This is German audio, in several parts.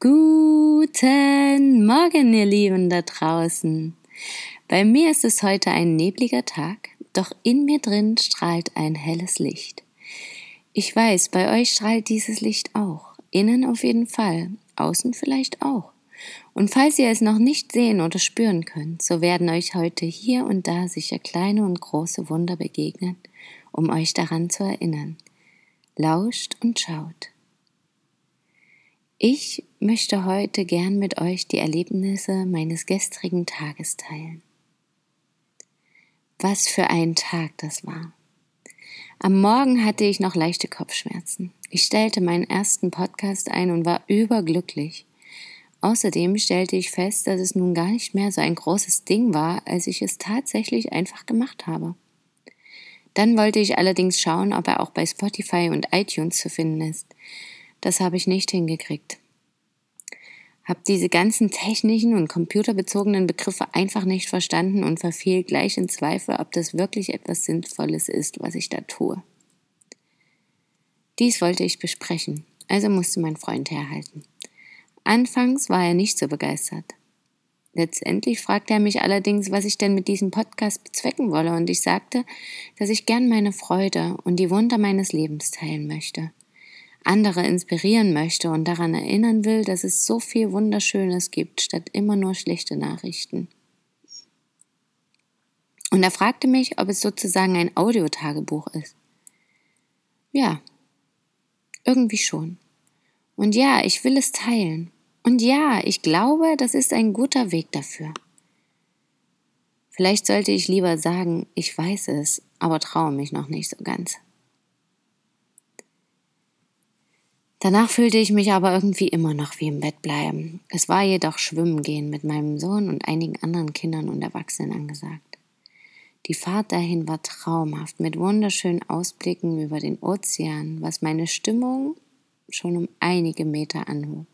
Guten Morgen, ihr Lieben da draußen. Bei mir ist es heute ein nebliger Tag, doch in mir drin strahlt ein helles Licht. Ich weiß, bei euch strahlt dieses Licht auch. Innen auf jeden Fall, außen vielleicht auch. Und falls ihr es noch nicht sehen oder spüren könnt, so werden euch heute hier und da sicher kleine und große Wunder begegnen, um euch daran zu erinnern. Lauscht und schaut. Ich möchte heute gern mit euch die Erlebnisse meines gestrigen Tages teilen. Was für ein Tag das war. Am Morgen hatte ich noch leichte Kopfschmerzen. Ich stellte meinen ersten Podcast ein und war überglücklich. Außerdem stellte ich fest, dass es nun gar nicht mehr so ein großes Ding war, als ich es tatsächlich einfach gemacht habe. Dann wollte ich allerdings schauen, ob er auch bei Spotify und iTunes zu finden ist. Das habe ich nicht hingekriegt. Hab diese ganzen technischen und computerbezogenen Begriffe einfach nicht verstanden und verfiel gleich in Zweifel, ob das wirklich etwas Sinnvolles ist, was ich da tue. Dies wollte ich besprechen, also musste mein Freund herhalten. Anfangs war er nicht so begeistert. Letztendlich fragte er mich allerdings, was ich denn mit diesem Podcast bezwecken wolle, und ich sagte, dass ich gern meine Freude und die Wunder meines Lebens teilen möchte andere inspirieren möchte und daran erinnern will, dass es so viel Wunderschönes gibt, statt immer nur schlechte Nachrichten. Und er fragte mich, ob es sozusagen ein Audiotagebuch ist. Ja, irgendwie schon. Und ja, ich will es teilen. Und ja, ich glaube, das ist ein guter Weg dafür. Vielleicht sollte ich lieber sagen, ich weiß es, aber traue mich noch nicht so ganz. Danach fühlte ich mich aber irgendwie immer noch wie im Bett bleiben. Es war jedoch Schwimmen gehen mit meinem Sohn und einigen anderen Kindern und Erwachsenen angesagt. Die Fahrt dahin war traumhaft mit wunderschönen Ausblicken über den Ozean, was meine Stimmung schon um einige Meter anhob.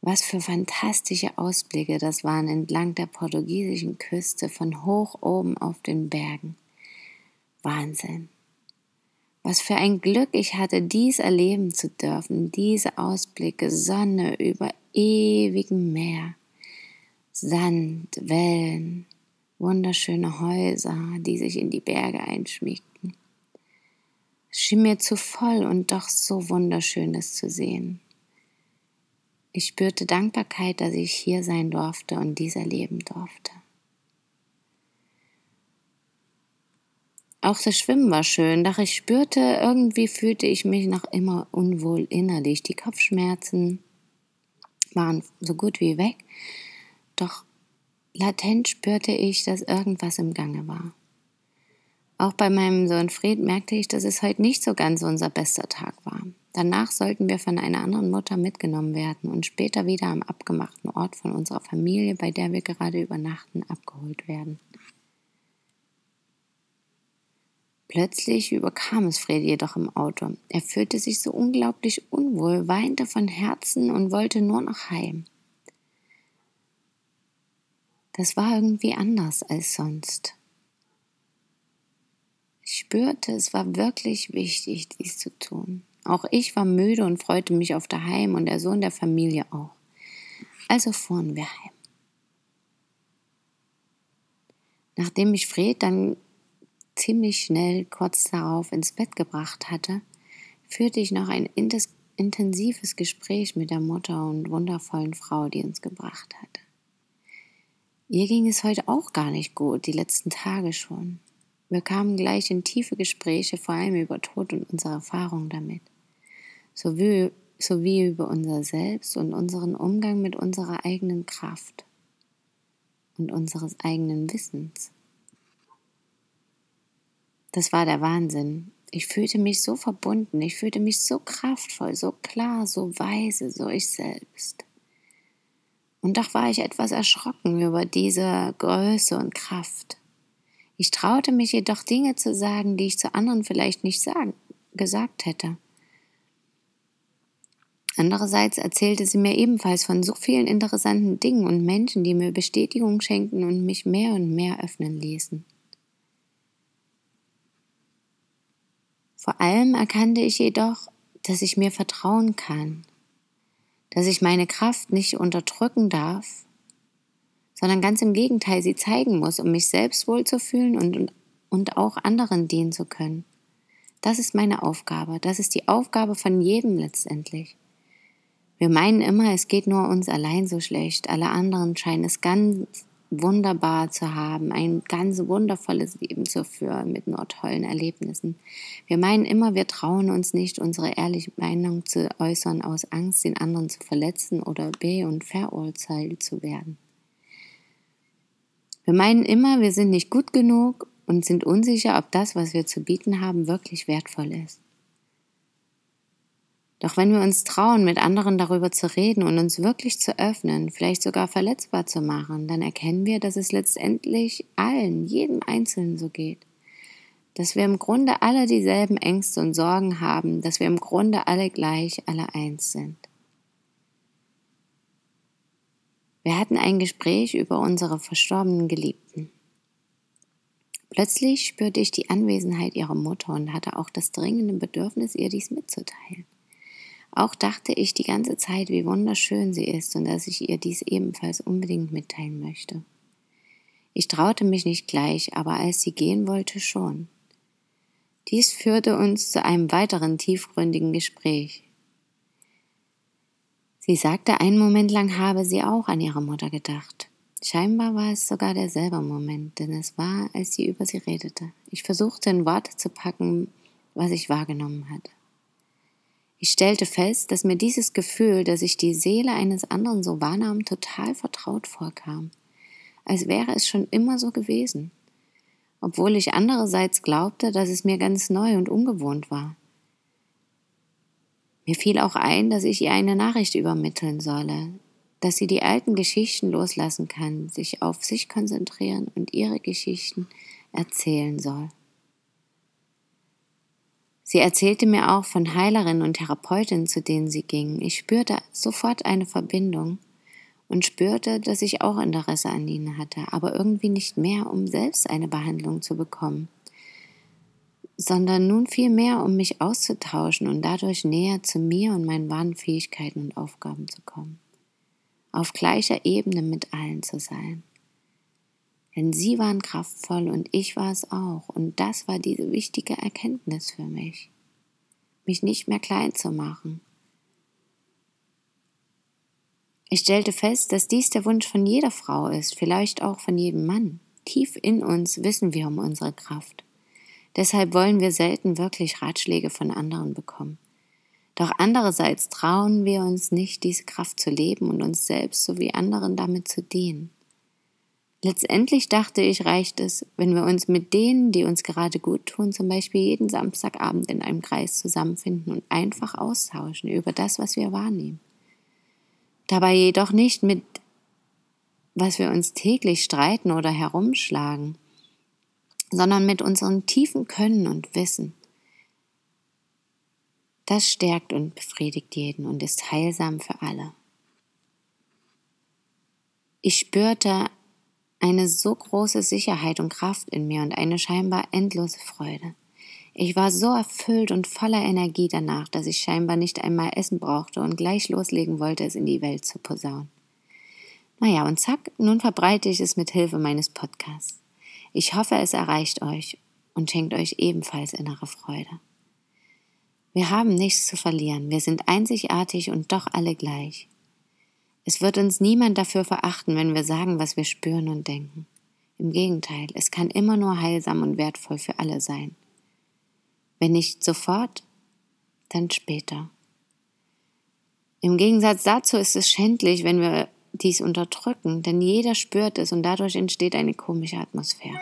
Was für fantastische Ausblicke das waren entlang der portugiesischen Küste von hoch oben auf den Bergen. Wahnsinn. Was für ein Glück ich hatte, dies erleben zu dürfen, diese Ausblicke, Sonne über ewigem Meer, Sand, Wellen, wunderschöne Häuser, die sich in die Berge einschmiegten. Es schien mir zu voll und doch so wunderschönes zu sehen. Ich spürte Dankbarkeit, dass ich hier sein durfte und dies erleben durfte. Auch das Schwimmen war schön, doch ich spürte, irgendwie fühlte ich mich noch immer unwohl innerlich. Die Kopfschmerzen waren so gut wie weg, doch latent spürte ich, dass irgendwas im Gange war. Auch bei meinem Sohn Fred merkte ich, dass es heute nicht so ganz unser bester Tag war. Danach sollten wir von einer anderen Mutter mitgenommen werden und später wieder am abgemachten Ort von unserer Familie, bei der wir gerade übernachten, abgeholt werden. Plötzlich überkam es Fred jedoch im Auto. Er fühlte sich so unglaublich unwohl, weinte von Herzen und wollte nur noch heim. Das war irgendwie anders als sonst. Ich spürte, es war wirklich wichtig, dies zu tun. Auch ich war müde und freute mich auf daheim und der Sohn der Familie auch. Also fuhren wir heim. Nachdem ich Fred dann ziemlich schnell kurz darauf ins Bett gebracht hatte, führte ich noch ein intensives Gespräch mit der Mutter und wundervollen Frau, die uns gebracht hatte. Ihr ging es heute auch gar nicht gut, die letzten Tage schon. Wir kamen gleich in tiefe Gespräche, vor allem über Tod und unsere Erfahrungen damit, sowie, sowie über unser Selbst und unseren Umgang mit unserer eigenen Kraft und unseres eigenen Wissens. Das war der Wahnsinn. Ich fühlte mich so verbunden, ich fühlte mich so kraftvoll, so klar, so weise, so ich selbst. Und doch war ich etwas erschrocken über diese Größe und Kraft. Ich traute mich jedoch Dinge zu sagen, die ich zu anderen vielleicht nicht sagen, gesagt hätte. Andererseits erzählte sie mir ebenfalls von so vielen interessanten Dingen und Menschen, die mir Bestätigung schenkten und mich mehr und mehr öffnen ließen. Vor allem erkannte ich jedoch, dass ich mir vertrauen kann, dass ich meine Kraft nicht unterdrücken darf, sondern ganz im Gegenteil sie zeigen muss, um mich selbst wohlzufühlen und, und auch anderen dienen zu können. Das ist meine Aufgabe, das ist die Aufgabe von jedem letztendlich. Wir meinen immer, es geht nur uns allein so schlecht, alle anderen scheinen es ganz wunderbar zu haben, ein ganz wundervolles Leben zu führen mit nur tollen Erlebnissen. Wir meinen immer, wir trauen uns nicht, unsere ehrliche Meinung zu äußern aus Angst, den anderen zu verletzen oder be- und verurteilt zu werden. Wir meinen immer, wir sind nicht gut genug und sind unsicher, ob das, was wir zu bieten haben, wirklich wertvoll ist. Doch wenn wir uns trauen, mit anderen darüber zu reden und uns wirklich zu öffnen, vielleicht sogar verletzbar zu machen, dann erkennen wir, dass es letztendlich allen, jedem Einzelnen so geht. Dass wir im Grunde alle dieselben Ängste und Sorgen haben, dass wir im Grunde alle gleich, alle eins sind. Wir hatten ein Gespräch über unsere verstorbenen Geliebten. Plötzlich spürte ich die Anwesenheit ihrer Mutter und hatte auch das dringende Bedürfnis, ihr dies mitzuteilen. Auch dachte ich die ganze Zeit, wie wunderschön sie ist und dass ich ihr dies ebenfalls unbedingt mitteilen möchte. Ich traute mich nicht gleich, aber als sie gehen wollte schon. Dies führte uns zu einem weiteren tiefgründigen Gespräch. Sie sagte, einen Moment lang habe sie auch an ihre Mutter gedacht. Scheinbar war es sogar derselbe Moment, denn es war, als sie über sie redete. Ich versuchte in Worte zu packen, was ich wahrgenommen hatte. Ich stellte fest, dass mir dieses Gefühl, dass ich die Seele eines anderen so wahrnahm, total vertraut vorkam, als wäre es schon immer so gewesen, obwohl ich andererseits glaubte, dass es mir ganz neu und ungewohnt war. Mir fiel auch ein, dass ich ihr eine Nachricht übermitteln solle, dass sie die alten Geschichten loslassen kann, sich auf sich konzentrieren und ihre Geschichten erzählen soll. Sie erzählte mir auch von Heilerinnen und Therapeutinnen, zu denen sie ging. Ich spürte sofort eine Verbindung und spürte, dass ich auch Interesse an ihnen hatte, aber irgendwie nicht mehr, um selbst eine Behandlung zu bekommen, sondern nun viel mehr, um mich auszutauschen und dadurch näher zu mir und meinen wahren Fähigkeiten und Aufgaben zu kommen. Auf gleicher Ebene mit allen zu sein. Denn sie waren kraftvoll und ich war es auch. Und das war diese wichtige Erkenntnis für mich. Mich nicht mehr klein zu machen. Ich stellte fest, dass dies der Wunsch von jeder Frau ist, vielleicht auch von jedem Mann. Tief in uns wissen wir um unsere Kraft. Deshalb wollen wir selten wirklich Ratschläge von anderen bekommen. Doch andererseits trauen wir uns nicht, diese Kraft zu leben und uns selbst sowie anderen damit zu dienen. Letztendlich dachte ich, reicht es, wenn wir uns mit denen, die uns gerade gut tun, zum Beispiel jeden Samstagabend in einem Kreis zusammenfinden und einfach austauschen über das, was wir wahrnehmen. Dabei jedoch nicht mit, was wir uns täglich streiten oder herumschlagen, sondern mit unserem tiefen Können und Wissen. Das stärkt und befriedigt jeden und ist heilsam für alle. Ich spürte eine so große Sicherheit und Kraft in mir und eine scheinbar endlose Freude. Ich war so erfüllt und voller Energie danach, dass ich scheinbar nicht einmal Essen brauchte und gleich loslegen wollte, es in die Welt zu posaunen. Naja, und zack, nun verbreite ich es mit Hilfe meines Podcasts. Ich hoffe, es erreicht euch und schenkt euch ebenfalls innere Freude. Wir haben nichts zu verlieren, wir sind einzigartig und doch alle gleich. Es wird uns niemand dafür verachten, wenn wir sagen, was wir spüren und denken. Im Gegenteil, es kann immer nur heilsam und wertvoll für alle sein. Wenn nicht sofort, dann später. Im Gegensatz dazu ist es schändlich, wenn wir dies unterdrücken, denn jeder spürt es und dadurch entsteht eine komische Atmosphäre.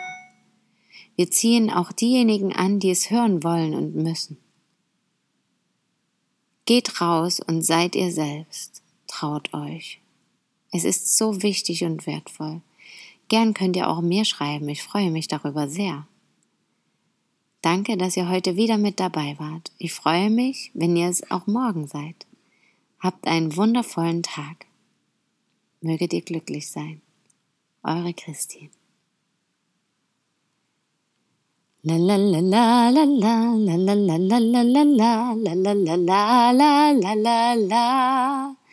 Wir ziehen auch diejenigen an, die es hören wollen und müssen. Geht raus und seid ihr selbst. Traut euch. Es ist so wichtig und wertvoll. Gern könnt ihr auch mir schreiben. Ich freue mich darüber sehr. Danke, dass ihr heute wieder mit dabei wart. Ich freue mich, wenn ihr es auch morgen seid. Habt einen wundervollen Tag. Möget ihr glücklich sein. Eure Christine. La la la la la la la la la la la la la la la la la la